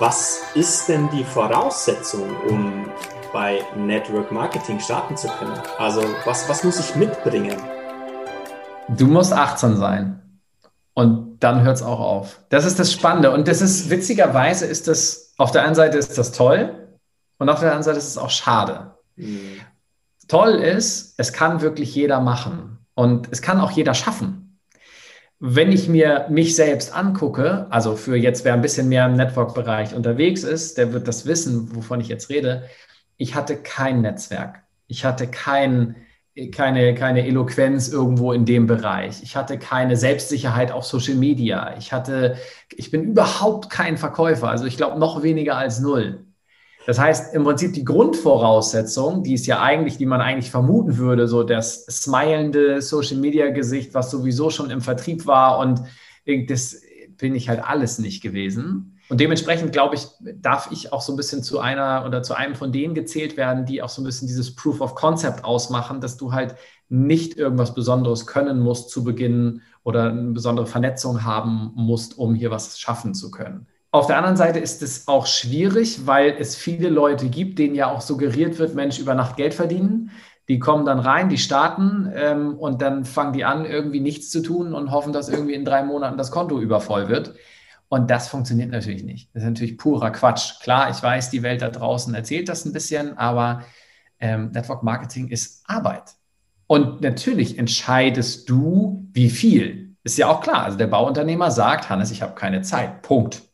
Was ist denn die Voraussetzung, um bei Network Marketing starten zu können? Also was, was muss ich mitbringen? Du musst achtsam sein. Und dann hört es auch auf. Das ist das Spannende. Und das ist, witzigerweise ist das, auf der einen Seite ist das toll und auf der anderen Seite ist es auch schade. Mhm. Toll ist, es kann wirklich jeder machen. Und es kann auch jeder schaffen. Wenn ich mir mich selbst angucke, also für jetzt, wer ein bisschen mehr im Network-Bereich unterwegs ist, der wird das wissen, wovon ich jetzt rede. Ich hatte kein Netzwerk. Ich hatte kein, keine, keine Eloquenz irgendwo in dem Bereich. Ich hatte keine Selbstsicherheit auf Social Media. Ich hatte, ich bin überhaupt kein Verkäufer. Also ich glaube noch weniger als null. Das heißt, im Prinzip die Grundvoraussetzung, die ist ja eigentlich, die man eigentlich vermuten würde, so das smilende Social Media Gesicht, was sowieso schon im Vertrieb war und das bin ich halt alles nicht gewesen. Und dementsprechend glaube ich, darf ich auch so ein bisschen zu einer oder zu einem von denen gezählt werden, die auch so ein bisschen dieses Proof of Concept ausmachen, dass du halt nicht irgendwas Besonderes können musst zu Beginn oder eine besondere Vernetzung haben musst, um hier was schaffen zu können. Auf der anderen Seite ist es auch schwierig, weil es viele Leute gibt, denen ja auch suggeriert wird, Mensch, über Nacht Geld verdienen. Die kommen dann rein, die starten ähm, und dann fangen die an, irgendwie nichts zu tun und hoffen, dass irgendwie in drei Monaten das Konto übervoll wird. Und das funktioniert natürlich nicht. Das ist natürlich purer Quatsch. Klar, ich weiß, die Welt da draußen erzählt das ein bisschen, aber ähm, Network Marketing ist Arbeit. Und natürlich entscheidest du, wie viel. Ist ja auch klar. Also der Bauunternehmer sagt, Hannes, ich habe keine Zeit. Punkt.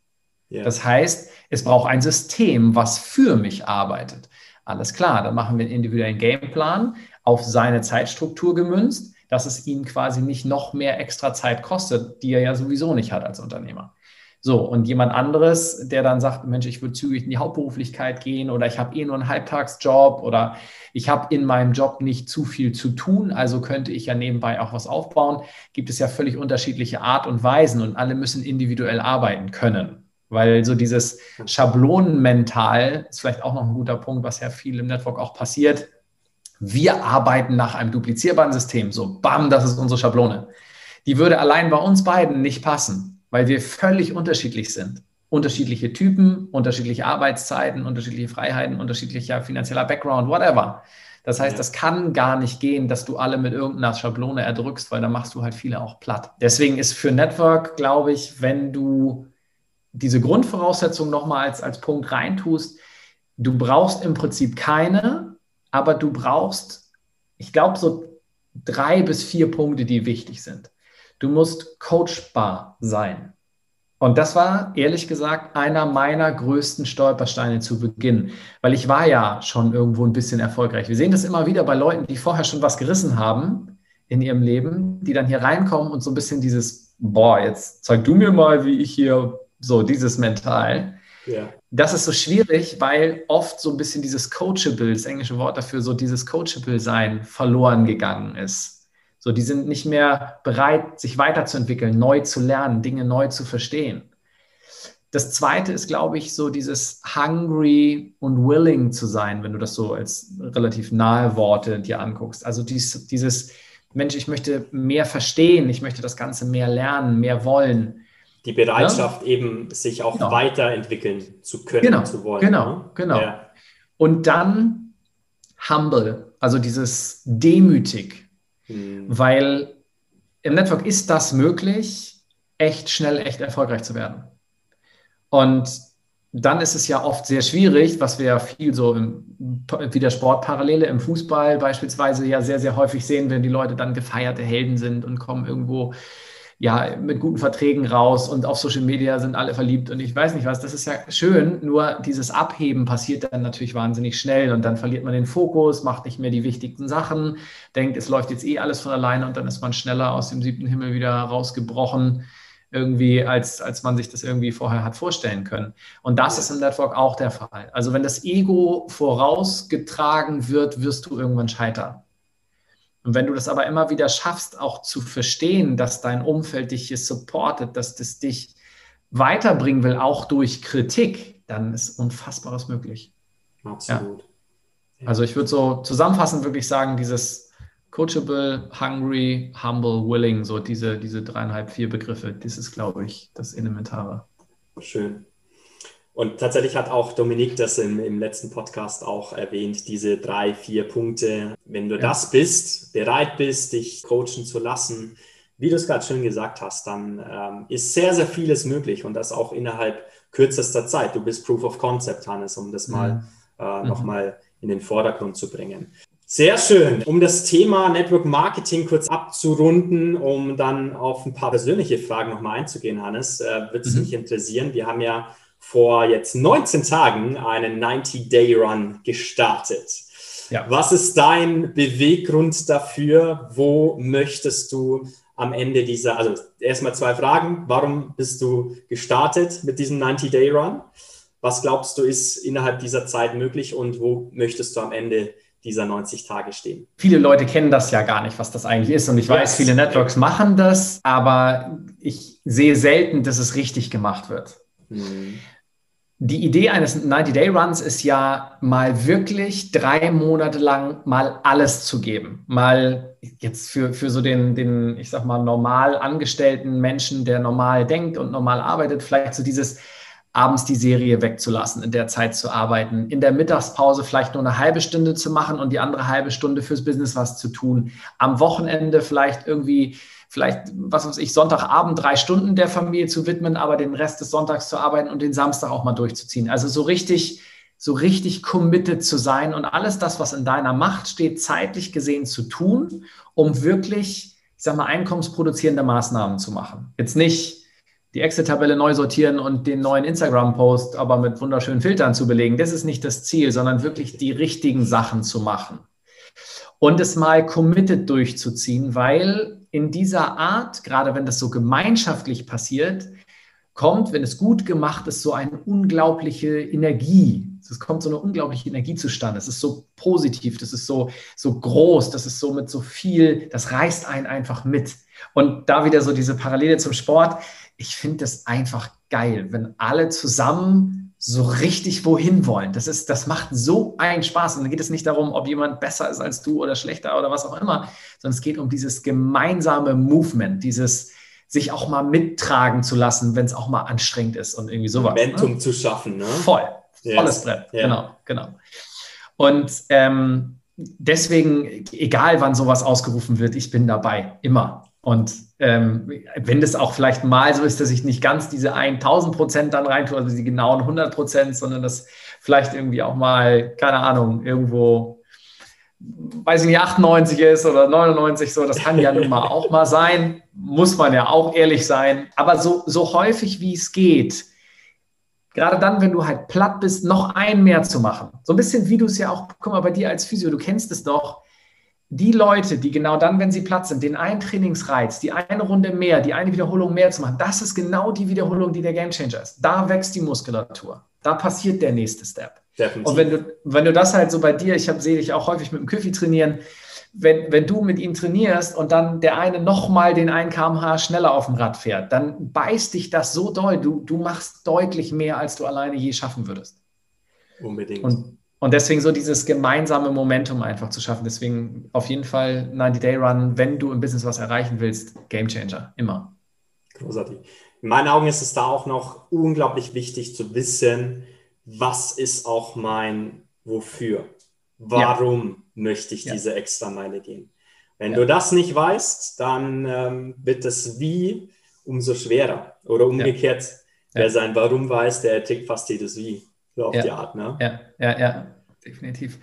Ja. Das heißt, es braucht ein System, was für mich arbeitet. Alles klar, dann machen wir einen individuellen Gameplan auf seine Zeitstruktur gemünzt, dass es ihn quasi nicht noch mehr extra Zeit kostet, die er ja sowieso nicht hat als Unternehmer. So, und jemand anderes, der dann sagt, Mensch, ich würde zügig in die Hauptberuflichkeit gehen oder ich habe eh nur einen Halbtagsjob oder ich habe in meinem Job nicht zu viel zu tun, also könnte ich ja nebenbei auch was aufbauen, gibt es ja völlig unterschiedliche Art und Weisen und alle müssen individuell arbeiten können. Weil so dieses Schablonenmental ist vielleicht auch noch ein guter Punkt, was ja viel im Network auch passiert. Wir arbeiten nach einem duplizierbaren System. So, bam, das ist unsere Schablone. Die würde allein bei uns beiden nicht passen, weil wir völlig unterschiedlich sind. Unterschiedliche Typen, unterschiedliche Arbeitszeiten, unterschiedliche Freiheiten, unterschiedlicher finanzieller Background, whatever. Das heißt, das kann gar nicht gehen, dass du alle mit irgendeiner Schablone erdrückst, weil dann machst du halt viele auch platt. Deswegen ist für Network, glaube ich, wenn du diese Grundvoraussetzung nochmal als, als Punkt reintust, du brauchst im Prinzip keine, aber du brauchst, ich glaube, so drei bis vier Punkte, die wichtig sind. Du musst coachbar sein. Und das war ehrlich gesagt einer meiner größten Stolpersteine zu Beginn, weil ich war ja schon irgendwo ein bisschen erfolgreich. Wir sehen das immer wieder bei Leuten, die vorher schon was gerissen haben in ihrem Leben, die dann hier reinkommen und so ein bisschen dieses, boah, jetzt zeig du mir mal, wie ich hier so dieses Mental. Ja. Das ist so schwierig, weil oft so ein bisschen dieses Coachable, das englische Wort dafür, so dieses Coachable-Sein verloren gegangen ist. So, die sind nicht mehr bereit, sich weiterzuentwickeln, neu zu lernen, Dinge neu zu verstehen. Das zweite ist, glaube ich, so dieses hungry und willing zu sein, wenn du das so als relativ nahe Worte dir anguckst. Also dies, dieses, Mensch, ich möchte mehr verstehen, ich möchte das Ganze mehr lernen, mehr wollen die Bereitschaft ja. eben, sich auch genau. weiterentwickeln zu können, genau. zu wollen. Genau, ne? genau. Ja. Und dann humble, also dieses demütig, hm. weil im Network ist das möglich, echt schnell, echt erfolgreich zu werden. Und dann ist es ja oft sehr schwierig, was wir ja viel so im, wie der Sportparallele im Fußball beispielsweise ja sehr, sehr häufig sehen, wenn die Leute dann gefeierte Helden sind und kommen irgendwo ja, mit guten Verträgen raus und auf Social Media sind alle verliebt und ich weiß nicht was. Das ist ja schön, nur dieses Abheben passiert dann natürlich wahnsinnig schnell und dann verliert man den Fokus, macht nicht mehr die wichtigsten Sachen, denkt, es läuft jetzt eh alles von alleine und dann ist man schneller aus dem siebten Himmel wieder rausgebrochen, irgendwie, als, als man sich das irgendwie vorher hat vorstellen können. Und das ist im Network auch der Fall. Also wenn das Ego vorausgetragen wird, wirst du irgendwann scheitern. Und wenn du das aber immer wieder schaffst, auch zu verstehen, dass dein Umfeld dich hier supportet, dass das dich weiterbringen will, auch durch Kritik, dann ist Unfassbares möglich. Absolut. Ja. Also ich würde so zusammenfassend wirklich sagen, dieses coachable, hungry, humble, willing, so diese, diese dreieinhalb, vier Begriffe, das ist, glaube ich, das Elementare. Schön. Und tatsächlich hat auch Dominik das im, im letzten Podcast auch erwähnt, diese drei, vier Punkte. Wenn du ja. das bist, bereit bist, dich coachen zu lassen, wie du es gerade schön gesagt hast, dann ähm, ist sehr, sehr vieles möglich und das auch innerhalb kürzester Zeit. Du bist Proof of Concept, Hannes, um das mal mhm. äh, nochmal in den Vordergrund zu bringen. Sehr schön. Um das Thema Network Marketing kurz abzurunden, um dann auf ein paar persönliche Fragen nochmal einzugehen, Hannes, äh, würde es mhm. mich interessieren. Wir haben ja vor jetzt 19 Tagen einen 90-Day-Run gestartet. Ja. Was ist dein Beweggrund dafür? Wo möchtest du am Ende dieser, also erstmal zwei Fragen. Warum bist du gestartet mit diesem 90-Day-Run? Was glaubst du, ist innerhalb dieser Zeit möglich und wo möchtest du am Ende dieser 90 Tage stehen? Viele Leute kennen das ja gar nicht, was das eigentlich ist. Und ich weiß, viele Networks machen das, aber ich sehe selten, dass es richtig gemacht wird. Hm. Die Idee eines 90-Day-Runs ist ja mal wirklich drei Monate lang mal alles zu geben. Mal jetzt für, für so den, den, ich sag mal, normal angestellten Menschen, der normal denkt und normal arbeitet, vielleicht so dieses abends die Serie wegzulassen, in der Zeit zu arbeiten, in der Mittagspause vielleicht nur eine halbe Stunde zu machen und die andere halbe Stunde fürs Business was zu tun. Am Wochenende vielleicht irgendwie vielleicht, was weiß ich, Sonntagabend drei Stunden der Familie zu widmen, aber den Rest des Sonntags zu arbeiten und den Samstag auch mal durchzuziehen. Also so richtig, so richtig committed zu sein und alles das, was in deiner Macht steht, zeitlich gesehen zu tun, um wirklich, ich sag mal, einkommensproduzierende Maßnahmen zu machen. Jetzt nicht die Excel-Tabelle neu sortieren und den neuen Instagram-Post aber mit wunderschönen Filtern zu belegen. Das ist nicht das Ziel, sondern wirklich die richtigen Sachen zu machen und es mal committed durchzuziehen, weil in dieser Art, gerade wenn das so gemeinschaftlich passiert, kommt, wenn es gut gemacht ist, so eine unglaubliche Energie. Es kommt so eine unglaubliche Energie zustande. Es ist so positiv, das ist so, so groß, das ist so mit so viel, das reißt einen einfach mit. Und da wieder so diese Parallele zum Sport. Ich finde das einfach geil, wenn alle zusammen so richtig wohin wollen. Das, ist, das macht so einen Spaß. Und dann geht es nicht darum, ob jemand besser ist als du oder schlechter oder was auch immer, sondern es geht um dieses gemeinsame Movement, dieses sich auch mal mittragen zu lassen, wenn es auch mal anstrengend ist und irgendwie sowas. Momentum ne? zu schaffen, ne? Voll. Yes. Volles Brett. Yeah. Genau, genau. Und ähm, deswegen, egal wann sowas ausgerufen wird, ich bin dabei. Immer. Und ähm, wenn das auch vielleicht mal so ist, dass ich nicht ganz diese 1000 Prozent dann reintue, also die genauen 100 Prozent, sondern das vielleicht irgendwie auch mal, keine Ahnung, irgendwo, weiß ich nicht, 98 ist oder 99 so, das kann ja nun mal auch mal sein, muss man ja auch ehrlich sein. Aber so, so häufig wie es geht, gerade dann, wenn du halt platt bist, noch ein mehr zu machen. So ein bisschen wie du es ja auch, guck mal, bei dir als Physio, du kennst es doch, die Leute, die genau dann, wenn sie platt sind, den einen Trainingsreiz, die eine Runde mehr, die eine Wiederholung mehr zu machen, das ist genau die Wiederholung, die der Gamechanger ist. Da wächst die Muskulatur. Da passiert der nächste Step. Definitiv. Und wenn du, wenn du das halt so bei dir, ich sehe dich auch häufig mit dem Küffi trainieren, wenn, wenn du mit ihm trainierst und dann der eine nochmal den 1 kmh schneller auf dem Rad fährt, dann beißt dich das so doll. Du, du machst deutlich mehr, als du alleine je schaffen würdest. Unbedingt. Und und deswegen so dieses gemeinsame Momentum einfach zu schaffen. Deswegen auf jeden Fall 90-Day-Run, wenn du im Business was erreichen willst, Game Changer, immer. Großartig. In meinen Augen ist es da auch noch unglaublich wichtig zu wissen, was ist auch mein Wofür? Warum ja. möchte ich ja. diese extra Meile gehen? Wenn ja. du das nicht weißt, dann ähm, wird das Wie umso schwerer. Oder umgekehrt, wer sein Warum weiß, der erträgt fast jedes Wie. So auf ja. die Art, ne? Ja, ja, ja, definitiv.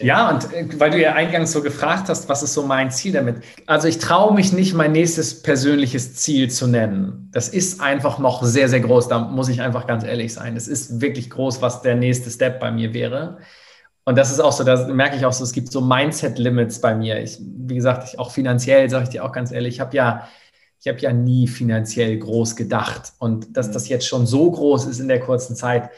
Ja, und äh, weil du ja eingangs so gefragt hast, was ist so mein Ziel damit? Also ich traue mich nicht, mein nächstes persönliches Ziel zu nennen. Das ist einfach noch sehr, sehr groß. Da muss ich einfach ganz ehrlich sein. Es ist wirklich groß, was der nächste Step bei mir wäre. Und das ist auch so, da merke ich auch so, es gibt so Mindset-Limits bei mir. Ich, wie gesagt, ich, auch finanziell, sage ich dir auch ganz ehrlich, ich habe ja, ich habe ja nie finanziell groß gedacht. Und dass mhm. das jetzt schon so groß ist in der kurzen Zeit,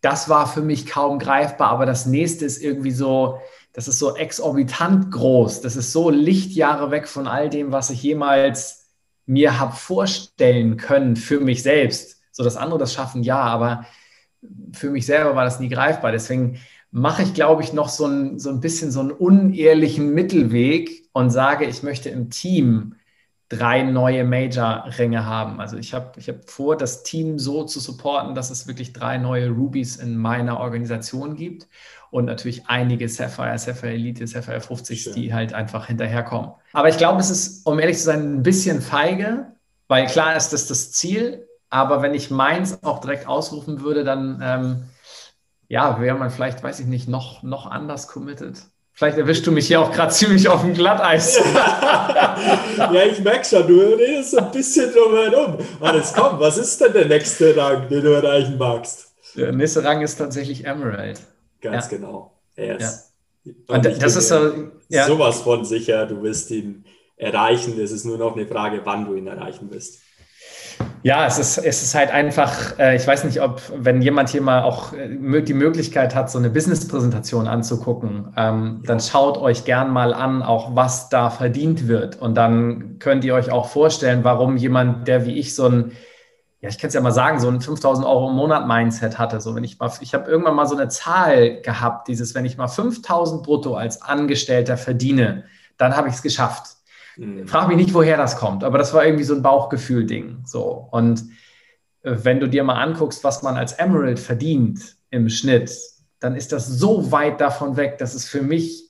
das war für mich kaum greifbar, aber das nächste ist irgendwie so, das ist so exorbitant groß. Das ist so Lichtjahre weg von all dem, was ich jemals mir habe vorstellen können für mich selbst. So, dass andere das schaffen, ja, aber für mich selber war das nie greifbar. Deswegen mache ich, glaube ich, noch so ein, so ein bisschen so einen unehrlichen Mittelweg und sage, ich möchte im Team drei neue Major-Ränge haben. Also ich habe ich hab vor, das Team so zu supporten, dass es wirklich drei neue Rubies in meiner Organisation gibt und natürlich einige Sapphire, Sapphire Elite, Sapphire 50, Schön. die halt einfach hinterherkommen. Aber ich glaube, es ist, um ehrlich zu sein, ein bisschen feige, weil klar ist das das Ziel, aber wenn ich meins auch direkt ausrufen würde, dann ähm, ja, wäre man vielleicht, weiß ich nicht, noch, noch anders committed. Vielleicht erwischst du mich hier auch gerade ziemlich auf dem Glatteis. ja, ich merke schon, du redest ein bisschen drum herum. Alles komm, was ist denn der nächste Rang, den du erreichen magst? Der nächste Rang ist tatsächlich Emerald. Ganz ja. genau. Yes. Ja. Und, Und das ist so, ja. sowas von sicher, du wirst ihn erreichen. Es ist nur noch eine Frage, wann du ihn erreichen wirst. Ja, es ist, es ist halt einfach, äh, ich weiß nicht, ob, wenn jemand hier mal auch äh, die Möglichkeit hat, so eine Business-Präsentation anzugucken, ähm, dann schaut euch gern mal an, auch was da verdient wird. Und dann könnt ihr euch auch vorstellen, warum jemand, der wie ich so ein, ja, ich kann es ja mal sagen, so ein 5000 Euro im Monat Mindset hatte. So, wenn ich mal, ich habe irgendwann mal so eine Zahl gehabt, dieses, wenn ich mal 5000 brutto als Angestellter verdiene, dann habe ich es geschafft. Mhm. Frag mich nicht, woher das kommt, aber das war irgendwie so ein Bauchgefühl-Ding. So. Und äh, wenn du dir mal anguckst, was man als Emerald verdient im Schnitt, dann ist das so weit davon weg, dass es für mich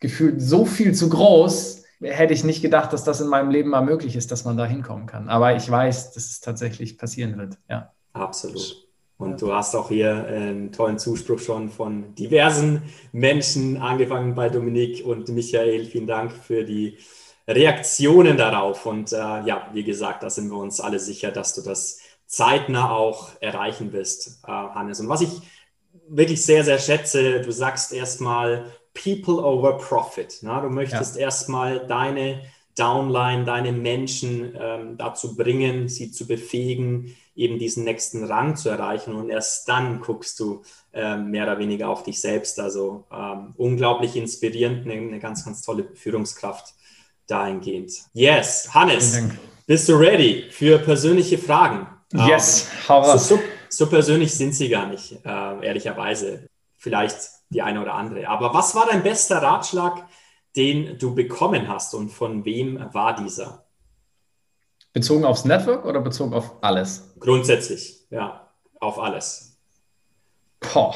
gefühlt so viel zu groß, hätte ich nicht gedacht, dass das in meinem Leben mal möglich ist, dass man da hinkommen kann. Aber ich weiß, dass es tatsächlich passieren wird. Ja. Absolut. Und du hast auch hier einen tollen Zuspruch schon von diversen Menschen, angefangen bei Dominik und Michael. Vielen Dank für die Reaktionen darauf. Und äh, ja, wie gesagt, da sind wir uns alle sicher, dass du das zeitnah auch erreichen wirst, äh, Hannes. Und was ich wirklich sehr, sehr schätze, du sagst erstmal People over Profit. Na? Du möchtest ja. erstmal deine Downline, deine Menschen ähm, dazu bringen, sie zu befähigen, eben diesen nächsten Rang zu erreichen. Und erst dann guckst du ähm, mehr oder weniger auf dich selbst. Also ähm, unglaublich inspirierend, eine, eine ganz, ganz tolle Führungskraft dahingehend. Yes, Hannes, bist du ready für persönliche Fragen? Yes, um, ähm, so, so, so, persönlich sind sie gar nicht, äh, ehrlicherweise. Vielleicht die eine oder andere. Aber was war dein bester Ratschlag, den du bekommen hast und von wem war dieser? Bezogen aufs Network oder bezogen auf alles? Grundsätzlich, ja, auf alles. Boah.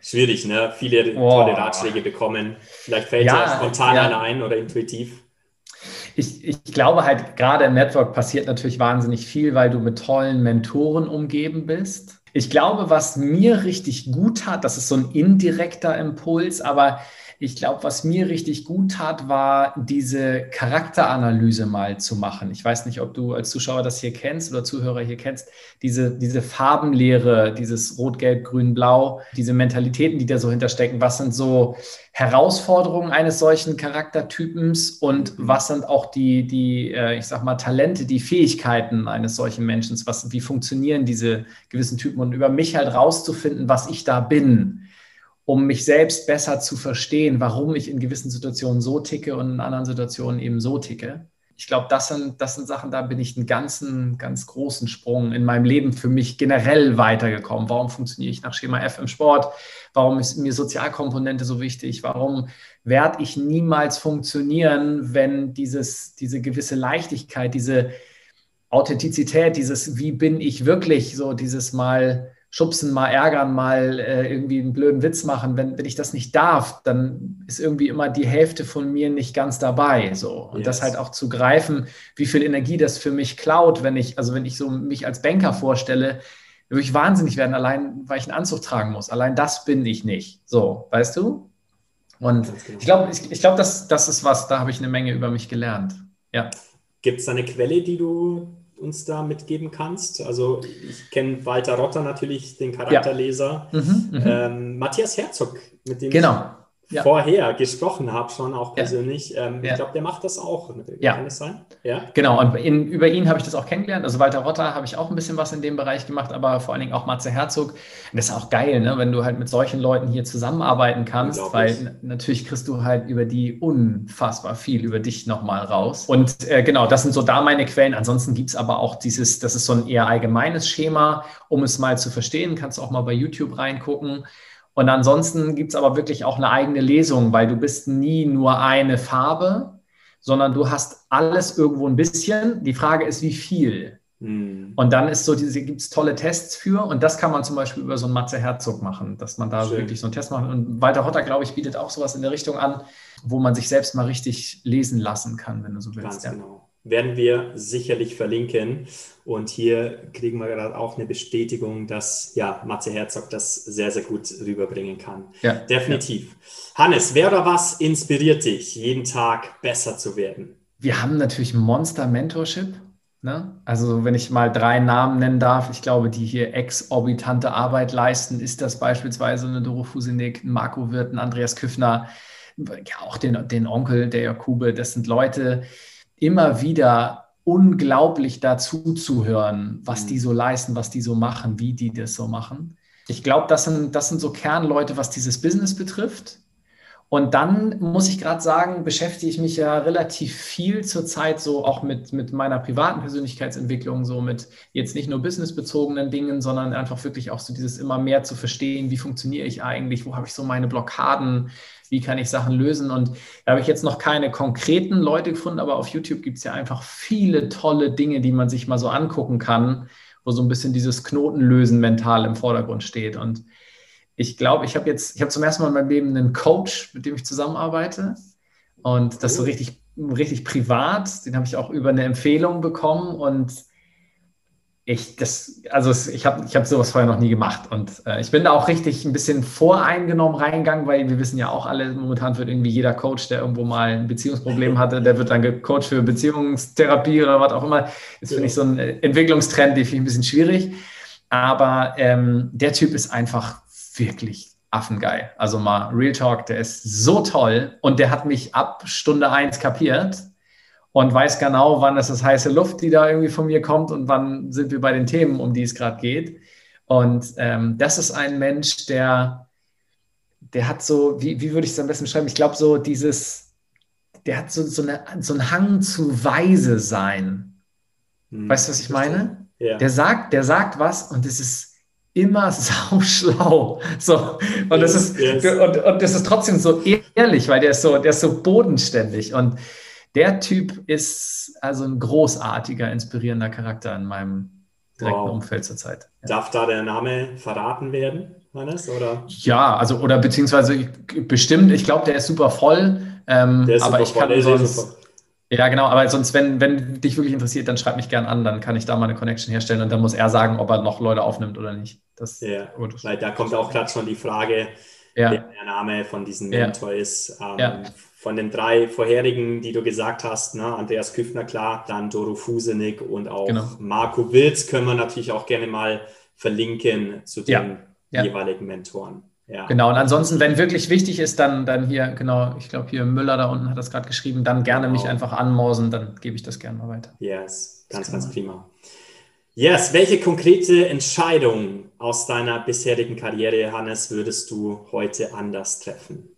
Schwierig, ne? Viele Boah. tolle Ratschläge bekommen. Vielleicht fällt ja, dir spontan ja. einer ein oder intuitiv ich, ich glaube halt, gerade im Network passiert natürlich wahnsinnig viel, weil du mit tollen Mentoren umgeben bist. Ich glaube, was mir richtig gut hat, das ist so ein indirekter Impuls, aber ich glaube, was mir richtig gut tat, war diese Charakteranalyse mal zu machen. Ich weiß nicht, ob du als Zuschauer das hier kennst oder Zuhörer hier kennst. Diese, diese Farbenlehre, dieses Rot, Gelb, Grün, Blau, diese Mentalitäten, die da so hinterstecken. Was sind so Herausforderungen eines solchen Charaktertypens und was sind auch die, die äh, ich sag mal, Talente, die Fähigkeiten eines solchen Menschen? Was, wie funktionieren diese gewissen Typen? Und über mich halt rauszufinden, was ich da bin um mich selbst besser zu verstehen, warum ich in gewissen Situationen so ticke und in anderen Situationen eben so ticke. Ich glaube, das sind, das sind Sachen, da bin ich einen ganzen, ganz großen Sprung in meinem Leben für mich generell weitergekommen. Warum funktioniere ich nach Schema F im Sport? Warum ist mir Sozialkomponente so wichtig? Warum werde ich niemals funktionieren, wenn dieses, diese gewisse Leichtigkeit, diese Authentizität, dieses Wie bin ich wirklich, so dieses Mal schubsen, mal ärgern, mal äh, irgendwie einen blöden Witz machen. Wenn, wenn ich das nicht darf, dann ist irgendwie immer die Hälfte von mir nicht ganz dabei. So. Und yes. das halt auch zu greifen, wie viel Energie das für mich klaut, wenn ich, also wenn ich so mich als Banker vorstelle, würde ich wahnsinnig werden, allein weil ich einen Anzug tragen muss. Allein das bin ich nicht. So, weißt du? Und genau. ich glaube, ich, ich glaube, das, das ist was, da habe ich eine Menge über mich gelernt. Ja. Gibt es eine Quelle, die du uns da mitgeben kannst? Also ich kenne Walter Rotter natürlich, den Charakterleser. Ja. Mhm, mhm, ähm, Matthias Herzog, mit dem genau ja. vorher gesprochen habe, schon auch persönlich. Ja. Ähm, ja. Ich glaube, der macht das auch. Ja. Kann es sein? Ja. Genau, und in, über ihn habe ich das auch kennengelernt. Also Walter Rotter habe ich auch ein bisschen was in dem Bereich gemacht, aber vor allen Dingen auch Matze Herzog. Und das ist auch geil, ne? wenn du halt mit solchen Leuten hier zusammenarbeiten kannst, weil natürlich kriegst du halt über die unfassbar viel über dich nochmal raus. Und äh, genau, das sind so da meine Quellen. Ansonsten gibt es aber auch dieses, das ist so ein eher allgemeines Schema, um es mal zu verstehen, kannst du auch mal bei YouTube reingucken. Und ansonsten gibt es aber wirklich auch eine eigene Lesung, weil du bist nie nur eine Farbe, sondern du hast alles irgendwo ein bisschen. Die Frage ist, wie viel. Mhm. Und dann ist so diese, gibt es tolle Tests für und das kann man zum Beispiel über so einen Matze Herzog machen, dass man da Schön. wirklich so einen Test macht. Und Walter Hotter, glaube ich, bietet auch sowas in der Richtung an, wo man sich selbst mal richtig lesen lassen kann, wenn du so willst. Ganz ja. genau. Werden wir sicherlich verlinken. Und hier kriegen wir gerade auch eine Bestätigung, dass ja, Matze Herzog das sehr, sehr gut rüberbringen kann. Ja, Definitiv. Ja. Hannes, wer oder was inspiriert dich, jeden Tag besser zu werden? Wir haben natürlich Monster Mentorship. Ne? Also wenn ich mal drei Namen nennen darf, ich glaube, die hier exorbitante Arbeit leisten, ist das beispielsweise eine Doro Fusinek, ein Marco Wirth, ein Andreas Küffner, ja auch den, den Onkel der Jakube. Das sind Leute, immer wieder unglaublich dazu zu hören, was die mhm. so leisten, was die so machen, wie die das so machen. Ich glaube, das sind, das sind so Kernleute, was dieses Business betrifft. Und dann muss ich gerade sagen, beschäftige ich mich ja relativ viel zurzeit so auch mit, mit meiner privaten Persönlichkeitsentwicklung, so mit jetzt nicht nur businessbezogenen Dingen, sondern einfach wirklich auch so dieses immer mehr zu verstehen, wie funktioniere ich eigentlich, wo habe ich so meine Blockaden, wie kann ich Sachen lösen. Und da habe ich jetzt noch keine konkreten Leute gefunden, aber auf YouTube gibt es ja einfach viele tolle Dinge, die man sich mal so angucken kann, wo so ein bisschen dieses Knotenlösen mental im Vordergrund steht. Und ich glaube, ich habe jetzt, ich habe zum ersten Mal in meinem Leben einen Coach, mit dem ich zusammenarbeite. Und das so richtig, richtig privat. Den habe ich auch über eine Empfehlung bekommen. Und ich, das, also ich habe ich hab sowas vorher noch nie gemacht. Und äh, ich bin da auch richtig ein bisschen voreingenommen reingegangen, weil wir wissen ja auch alle, momentan wird irgendwie jeder Coach, der irgendwo mal ein Beziehungsproblem hatte, der wird dann gecoacht für Beziehungstherapie oder was auch immer. Das finde ich so ein Entwicklungstrend, den finde ich ein bisschen schwierig. Aber ähm, der Typ ist einfach wirklich affengeil. Also mal Real Talk, der ist so toll und der hat mich ab Stunde eins kapiert und weiß genau, wann ist das heiße Luft, die da irgendwie von mir kommt und wann sind wir bei den Themen, um die es gerade geht. Und ähm, das ist ein Mensch, der, der hat so, wie, wie würde ich es am besten beschreiben? Ich glaube, so dieses, der hat so, so, eine, so einen Hang zu weise sein. Hm. Weißt du, was ich meine? Ja. Der sagt, der sagt was und es ist immer sauschlau. So. Und, das ist, yes. und, und das ist trotzdem so ehrlich, weil der ist so, der ist so bodenständig. Und der Typ ist also ein großartiger, inspirierender Charakter in meinem direkten wow. Umfeld zurzeit. Ja. Darf da der Name verraten werden, Hannes? Oder? Ja, also oder beziehungsweise bestimmt, ich glaube, der ist super voll. Ähm, der ist aber super ich kann voll, sonst, ja, genau, aber sonst, wenn, wenn dich wirklich interessiert, dann schreib mich gern an, dann kann ich da mal eine Connection herstellen und dann muss er sagen, ob er noch Leute aufnimmt oder nicht. Das, ja, gut. weil da kommt auch gerade schon die Frage, ja. der Name von diesem Mentor ja. ist. Ähm. Von den drei vorherigen, die du gesagt hast, ne, Andreas Küffner, klar, dann Doro Fusenig und auch genau. Marco Wilz können wir natürlich auch gerne mal verlinken zu den jeweiligen Mentoren. Ja. Genau, und ansonsten, wenn wirklich wichtig ist, dann, dann hier, genau, ich glaube hier Müller da unten hat das gerade geschrieben, dann gerne genau. mich einfach anmausen, dann gebe ich das gerne mal weiter. Yes, ganz, ganz prima. Yes, welche konkrete Entscheidung aus deiner bisherigen Karriere, Hannes, würdest du heute anders treffen?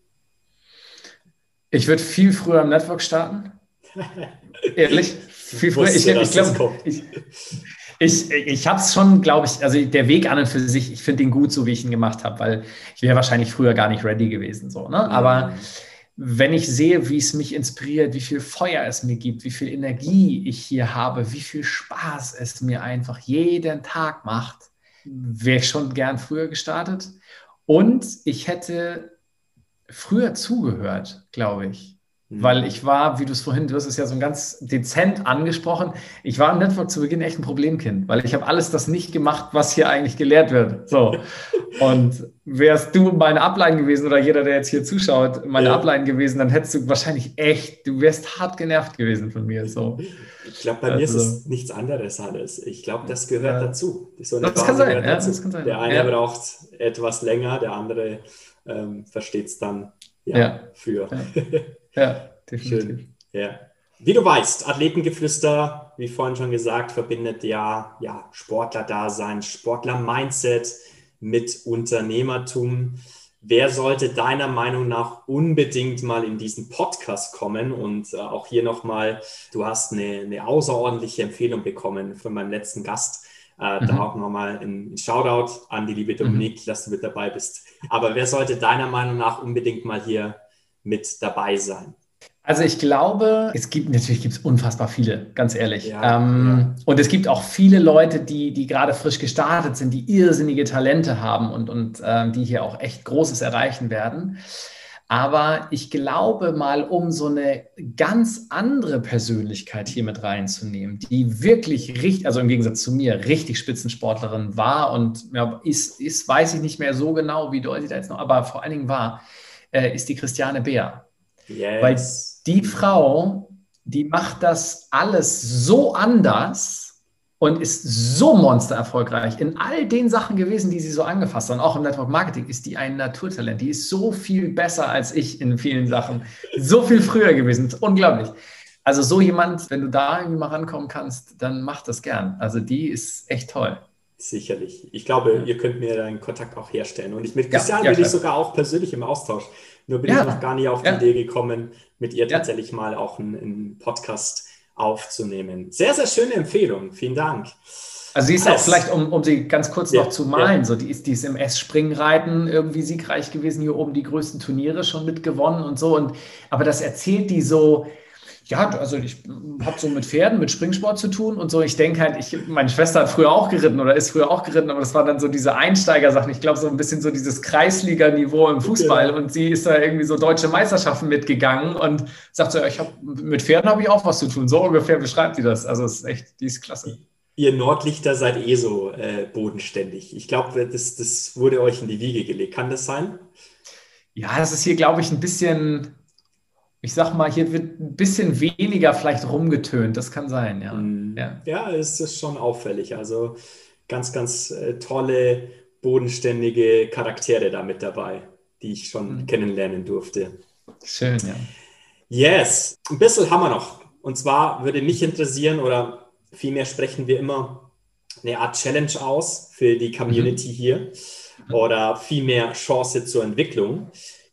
Ich würde viel früher im Network starten. Ehrlich, viel früher. Ich, ich glaube, ich, ich, ich habe es schon, glaube ich, also der Weg an und für sich, ich finde ihn gut, so wie ich ihn gemacht habe, weil ich wäre wahrscheinlich früher gar nicht ready gewesen. So, ne? Aber mhm. wenn ich sehe, wie es mich inspiriert, wie viel Feuer es mir gibt, wie viel Energie ich hier habe, wie viel Spaß es mir einfach jeden Tag macht, wäre ich schon gern früher gestartet. Und ich hätte früher zugehört, glaube ich. Weil ich war, wie du es vorhin, du hast es ja so ganz dezent angesprochen, ich war im Network zu Beginn echt ein Problemkind, weil ich habe alles das nicht gemacht, was hier eigentlich gelehrt wird. So. Und wärst du meine Ablein gewesen oder jeder, der jetzt hier zuschaut, meine ja. Ablein gewesen, dann hättest du wahrscheinlich echt, du wärst hart genervt gewesen von mir. So. Ich glaube, bei also, mir ist es also nichts anderes alles. Ich glaube, das gehört ja. dazu. So das, kann sein, ja, das, kann sein, Der eine braucht etwas länger, der andere ähm, versteht es dann für. Ja, definitiv. Schön. Ja. Wie du weißt, Athletengeflüster, wie vorhin schon gesagt, verbindet ja, ja Sportler-Dasein, Sportler-Mindset mit Unternehmertum. Wer sollte deiner Meinung nach unbedingt mal in diesen Podcast kommen? Und äh, auch hier nochmal, du hast eine, eine außerordentliche Empfehlung bekommen von meinem letzten Gast. Äh, mhm. Da auch nochmal ein, ein Shoutout an die liebe Dominik, mhm. dass du mit dabei bist. Aber wer sollte deiner Meinung nach unbedingt mal hier mit dabei sein? Also ich glaube, es gibt natürlich gibt es unfassbar viele, ganz ehrlich. Ja, ähm, ja. Und es gibt auch viele Leute, die, die gerade frisch gestartet sind, die irrsinnige Talente haben und, und ähm, die hier auch echt Großes erreichen werden. Aber ich glaube mal, um so eine ganz andere Persönlichkeit hier mit reinzunehmen, die wirklich richtig, also im Gegensatz zu mir, richtig Spitzensportlerin war und ja, ist, ist, weiß ich nicht mehr so genau, wie doll sie da jetzt noch, aber vor allen Dingen war, äh, ist die Christiane Beer. Yes. Weil die Frau, die macht das alles so anders und ist so monster erfolgreich in all den Sachen gewesen, die sie so angefasst hat. Und auch im Network Marketing ist die ein Naturtalent. Die ist so viel besser als ich in vielen Sachen. So viel früher gewesen. Unglaublich. Also so jemand, wenn du da irgendwie mal rankommen kannst, dann mach das gern. Also die ist echt toll. Sicherlich. Ich glaube, ihr könnt mir deinen Kontakt auch herstellen. Und ich mit Christian ja, ja, bin ich sogar auch persönlich im Austausch. Nur bin ja, ich noch gar nicht auf die Idee gekommen, mit ihr tatsächlich mal auch einen, einen Podcast aufzunehmen. Sehr, sehr schöne Empfehlung. Vielen Dank. Also sie ist auch vielleicht, um, um sie ganz kurz ja, noch zu malen, ja. so die ist, die ist im S-Springreiten irgendwie siegreich gewesen, hier oben die größten Turniere schon mitgewonnen und so. Und, aber das erzählt die so, ja, also ich habe so mit Pferden, mit Springsport zu tun und so. Ich denke halt, ich, meine Schwester hat früher auch geritten oder ist früher auch geritten, aber das war dann so diese Einsteigersachen. Ich glaube, so ein bisschen so dieses Kreisliga-Niveau im Fußball. Ja. Und sie ist da irgendwie so deutsche Meisterschaften mitgegangen und sagt so, ich habe mit Pferden habe ich auch was zu tun. So ungefähr beschreibt sie das. Also es ist echt, die ist klasse. Ihr Nordlichter seid eh so äh, bodenständig. Ich glaube, das, das wurde euch in die Wiege gelegt. Kann das sein? Ja, das ist hier, glaube ich, ein bisschen ich sag mal, hier wird ein bisschen weniger vielleicht rumgetönt. Das kann sein, ja. Mm. Ja, ja es ist schon auffällig. Also ganz, ganz äh, tolle, bodenständige Charaktere da mit dabei, die ich schon mhm. kennenlernen durfte. Schön, ja. Yes, ein bisschen haben wir noch. Und zwar würde mich interessieren, oder vielmehr sprechen wir immer eine Art Challenge aus für die Community mhm. hier oder vielmehr Chance zur Entwicklung.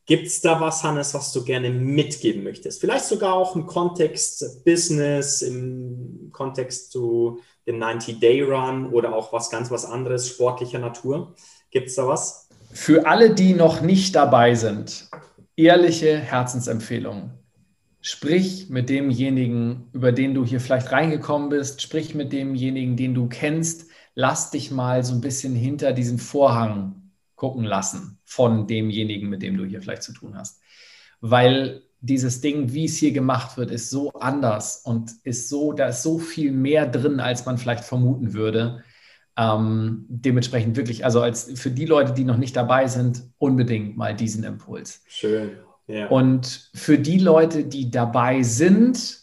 Gibt es da was, Hannes, was du gerne mitgeben möchtest? Vielleicht sogar auch im Kontext Business, im Kontext zu dem 90-Day-Run oder auch was ganz was anderes, sportlicher Natur. Gibt es da was? Für alle, die noch nicht dabei sind, ehrliche Herzensempfehlungen. Sprich mit demjenigen, über den du hier vielleicht reingekommen bist. Sprich mit demjenigen, den du kennst. Lass dich mal so ein bisschen hinter diesen Vorhang gucken lassen von demjenigen, mit dem du hier vielleicht zu tun hast. Weil dieses Ding, wie es hier gemacht wird, ist so anders und ist so, da ist so viel mehr drin, als man vielleicht vermuten würde. Ähm, dementsprechend wirklich, also als für die Leute, die noch nicht dabei sind, unbedingt mal diesen Impuls. Schön. Ja. Und für die Leute, die dabei sind,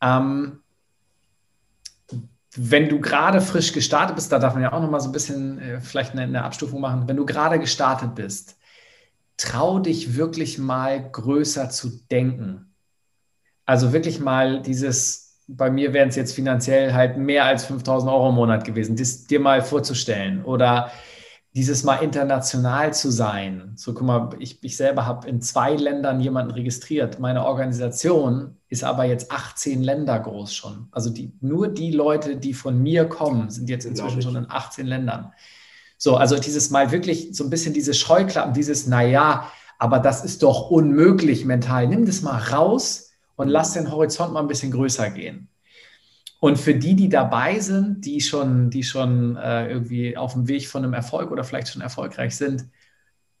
ähm, wenn du gerade frisch gestartet bist, da darf man ja auch noch mal so ein bisschen äh, vielleicht eine, eine, Abstufung machen. Wenn du gerade gestartet bist, trau dich wirklich mal größer zu denken. Also wirklich mal dieses, bei mir wären es jetzt finanziell halt mehr als 5000 Euro im Monat gewesen, das dir mal vorzustellen oder dieses mal international zu sein. So, guck mal, ich, ich selber habe in zwei Ländern jemanden registriert. Meine Organisation ist aber jetzt 18 Länder groß schon. Also die, nur die Leute, die von mir kommen, sind jetzt inzwischen schon in 18 Ländern. So, also dieses mal wirklich so ein bisschen diese Scheuklappen, dieses, naja, aber das ist doch unmöglich mental. Nimm das mal raus und lass den Horizont mal ein bisschen größer gehen. Und für die, die dabei sind, die schon, die schon äh, irgendwie auf dem Weg von einem Erfolg oder vielleicht schon erfolgreich sind,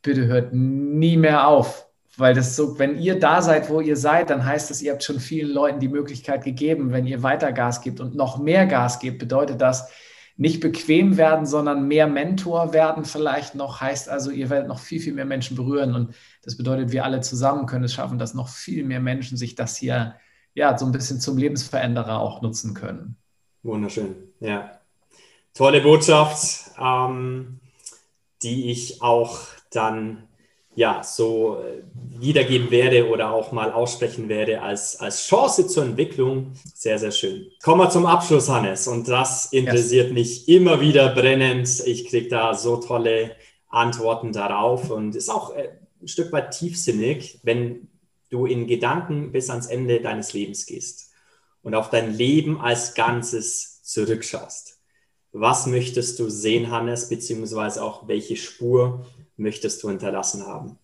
bitte hört nie mehr auf. Weil das so, wenn ihr da seid, wo ihr seid, dann heißt das, ihr habt schon vielen Leuten die Möglichkeit gegeben. Wenn ihr weiter Gas gebt und noch mehr Gas gebt, bedeutet das nicht bequem werden, sondern mehr Mentor werden vielleicht noch. Heißt also, ihr werdet noch viel, viel mehr Menschen berühren. Und das bedeutet, wir alle zusammen können es schaffen, dass noch viel mehr Menschen sich das hier ja, so ein bisschen zum Lebensveränderer auch nutzen können. Wunderschön, ja. Tolle Botschaft, ähm, die ich auch dann ja so äh, wiedergeben werde oder auch mal aussprechen werde als, als Chance zur Entwicklung. Sehr, sehr schön. Kommen wir zum Abschluss, Hannes. Und das interessiert yes. mich immer wieder brennend. Ich kriege da so tolle Antworten darauf und ist auch äh, ein Stück weit tiefsinnig, wenn du in Gedanken bis ans Ende deines Lebens gehst und auf dein Leben als Ganzes zurückschaust. Was möchtest du sehen, Hannes, beziehungsweise auch welche Spur möchtest du hinterlassen haben?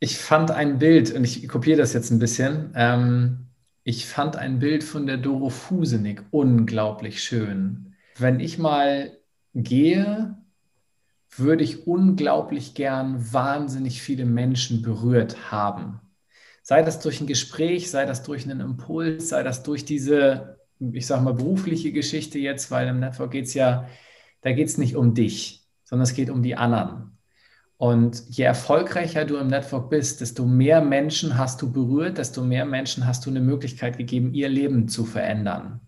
ich fand ein Bild, und ich kopiere das jetzt ein bisschen, ähm, ich fand ein Bild von der Doro Fusenig unglaublich schön. Wenn ich mal gehe, würde ich unglaublich gern wahnsinnig viele Menschen berührt haben. Sei das durch ein Gespräch, sei das durch einen Impuls, sei das durch diese, ich sage mal, berufliche Geschichte jetzt, weil im Network geht es ja, da geht es nicht um dich, sondern es geht um die anderen. Und je erfolgreicher du im Network bist, desto mehr Menschen hast du berührt, desto mehr Menschen hast du eine Möglichkeit gegeben, ihr Leben zu verändern.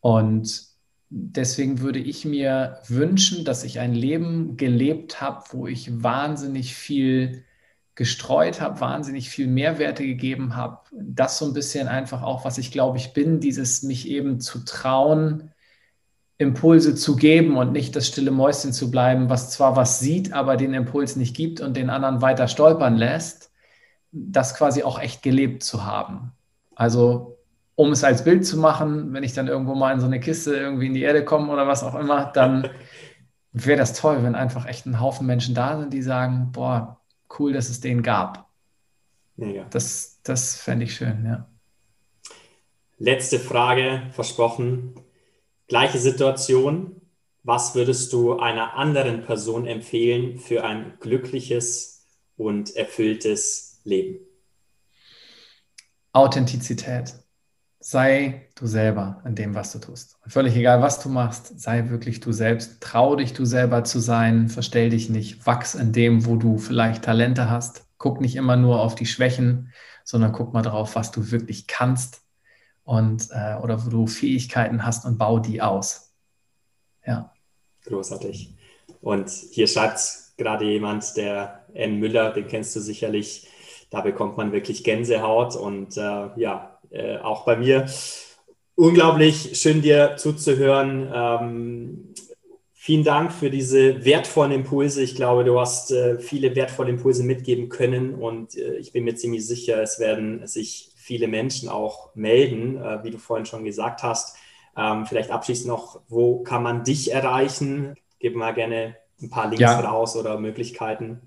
Und deswegen würde ich mir wünschen, dass ich ein Leben gelebt habe, wo ich wahnsinnig viel gestreut habe, wahnsinnig viel Mehrwerte gegeben habe. Das so ein bisschen einfach auch, was ich glaube, ich bin, dieses mich eben zu trauen, Impulse zu geben und nicht das stille Mäuschen zu bleiben, was zwar was sieht, aber den Impuls nicht gibt und den anderen weiter stolpern lässt, das quasi auch echt gelebt zu haben. Also um es als Bild zu machen, wenn ich dann irgendwo mal in so eine Kiste irgendwie in die Erde komme oder was auch immer, dann wäre das toll, wenn einfach echt ein Haufen Menschen da sind, die sagen, boah, cool, dass es den gab. Mega. Das, das fände ich schön, ja. Letzte Frage, versprochen. Gleiche Situation. Was würdest du einer anderen Person empfehlen für ein glückliches und erfülltes Leben? Authentizität. Sei du selber in dem, was du tust. völlig egal, was du machst, sei wirklich du selbst. Trau dich, du selber zu sein. Verstell dich nicht. Wachs in dem, wo du vielleicht Talente hast. Guck nicht immer nur auf die Schwächen, sondern guck mal drauf, was du wirklich kannst und äh, oder wo du Fähigkeiten hast und bau die aus. Ja. Großartig. Und hier schreibt gerade jemand, der N. Müller, den kennst du sicherlich. Da bekommt man wirklich Gänsehaut und äh, ja, äh, auch bei mir unglaublich schön dir zuzuhören. Ähm, vielen Dank für diese wertvollen Impulse. Ich glaube, du hast äh, viele wertvolle Impulse mitgeben können und äh, ich bin mir ziemlich sicher, es werden sich viele Menschen auch melden, äh, wie du vorhin schon gesagt hast. Ähm, vielleicht abschließend noch, wo kann man dich erreichen? Gib mal gerne ein paar Links ja. raus oder Möglichkeiten.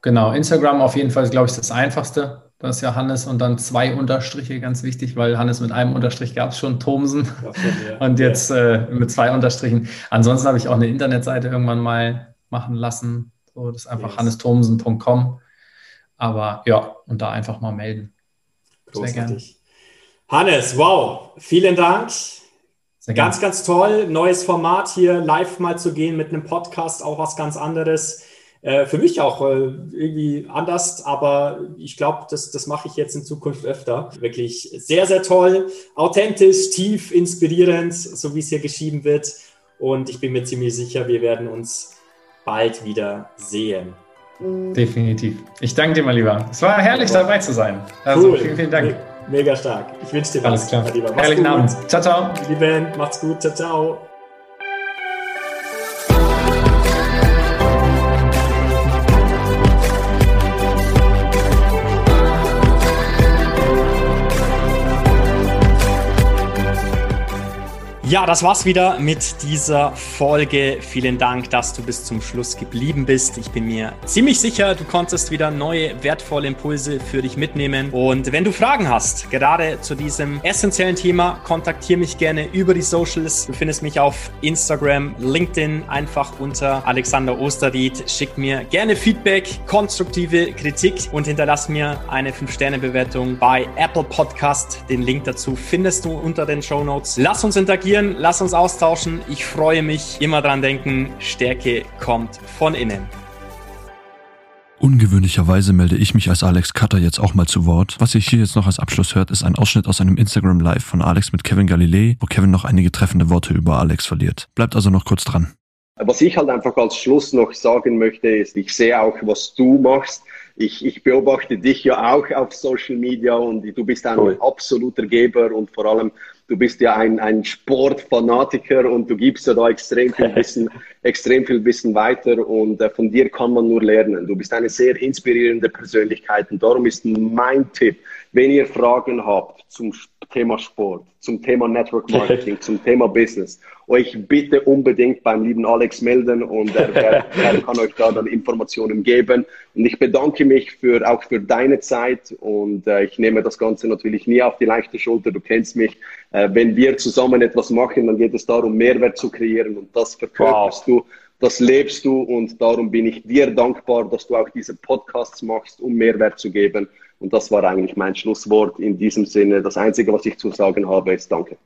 Genau, Instagram auf jeden Fall ist, glaube ich, das Einfachste. Das ist ja Hannes und dann zwei Unterstriche, ganz wichtig, weil Hannes mit einem Unterstrich gab es schon, Thomsen. Und jetzt äh, mit zwei Unterstrichen. Ansonsten habe ich auch eine Internetseite irgendwann mal machen lassen. So, das ist einfach yes. hannesthomsen.com. Aber ja, und da einfach mal melden. Großartig. Hannes, wow, vielen Dank. Ganz, ganz toll. Neues Format hier live mal zu gehen mit einem Podcast, auch was ganz anderes. Äh, für mich auch äh, irgendwie anders, aber ich glaube, das, das mache ich jetzt in Zukunft öfter. Wirklich sehr, sehr toll, authentisch, tief, inspirierend, so wie es hier geschrieben wird. Und ich bin mir ziemlich sicher, wir werden uns bald wieder sehen. Definitiv. Ich danke dir mal lieber. Es war herrlich dabei zu sein. Also cool. vielen, vielen Dank. Mega stark. Ich wünsche dir was. Alles klar. Herrlichen Abend. Ciao, ciao. Lieben, macht's gut. Ciao, ciao. Ja, das war's wieder mit dieser Folge. Vielen Dank, dass du bis zum Schluss geblieben bist. Ich bin mir ziemlich sicher, du konntest wieder neue, wertvolle Impulse für dich mitnehmen. Und wenn du Fragen hast, gerade zu diesem essentiellen Thema, kontaktiere mich gerne über die Socials. Du findest mich auf Instagram, LinkedIn, einfach unter Alexander Osterried. Schick mir gerne Feedback, konstruktive Kritik und hinterlass mir eine 5-Sterne-Bewertung bei Apple Podcast. Den Link dazu findest du unter den Show Notes. Lass uns interagieren kommentieren, lass uns austauschen. Ich freue mich. Immer dran denken, Stärke kommt von innen. Ungewöhnlicherweise melde ich mich als Alex Cutter jetzt auch mal zu Wort. Was ihr hier jetzt noch als Abschluss hört, ist ein Ausschnitt aus einem Instagram Live von Alex mit Kevin Galilei, wo Kevin noch einige treffende Worte über Alex verliert. Bleibt also noch kurz dran. Was ich halt einfach als Schluss noch sagen möchte, ist, ich sehe auch, was du machst. Ich, ich beobachte dich ja auch auf Social Media und du bist ein cool. absoluter Geber und vor allem du bist ja ein, ein Sportfanatiker und du gibst ja da extrem viel Wissen, extrem viel Wissen weiter und äh, von dir kann man nur lernen. Du bist eine sehr inspirierende Persönlichkeit und darum ist mein Tipp, wenn ihr Fragen habt zum Thema Sport, zum Thema Network Marketing, zum Thema Business, euch bitte unbedingt beim lieben Alex melden und er, er, er, kann euch da dann Informationen geben. Und ich bedanke mich für, auch für deine Zeit und äh, ich nehme das Ganze natürlich nie auf die leichte Schulter. Du kennst mich. Äh, wenn wir zusammen etwas machen, dann geht es darum, Mehrwert zu kreieren und das verkörperst wow. du das lebst du und darum bin ich dir dankbar, dass du auch diese Podcasts machst, um Mehrwert zu geben. Und das war eigentlich mein Schlusswort in diesem Sinne. Das Einzige, was ich zu sagen habe, ist Danke.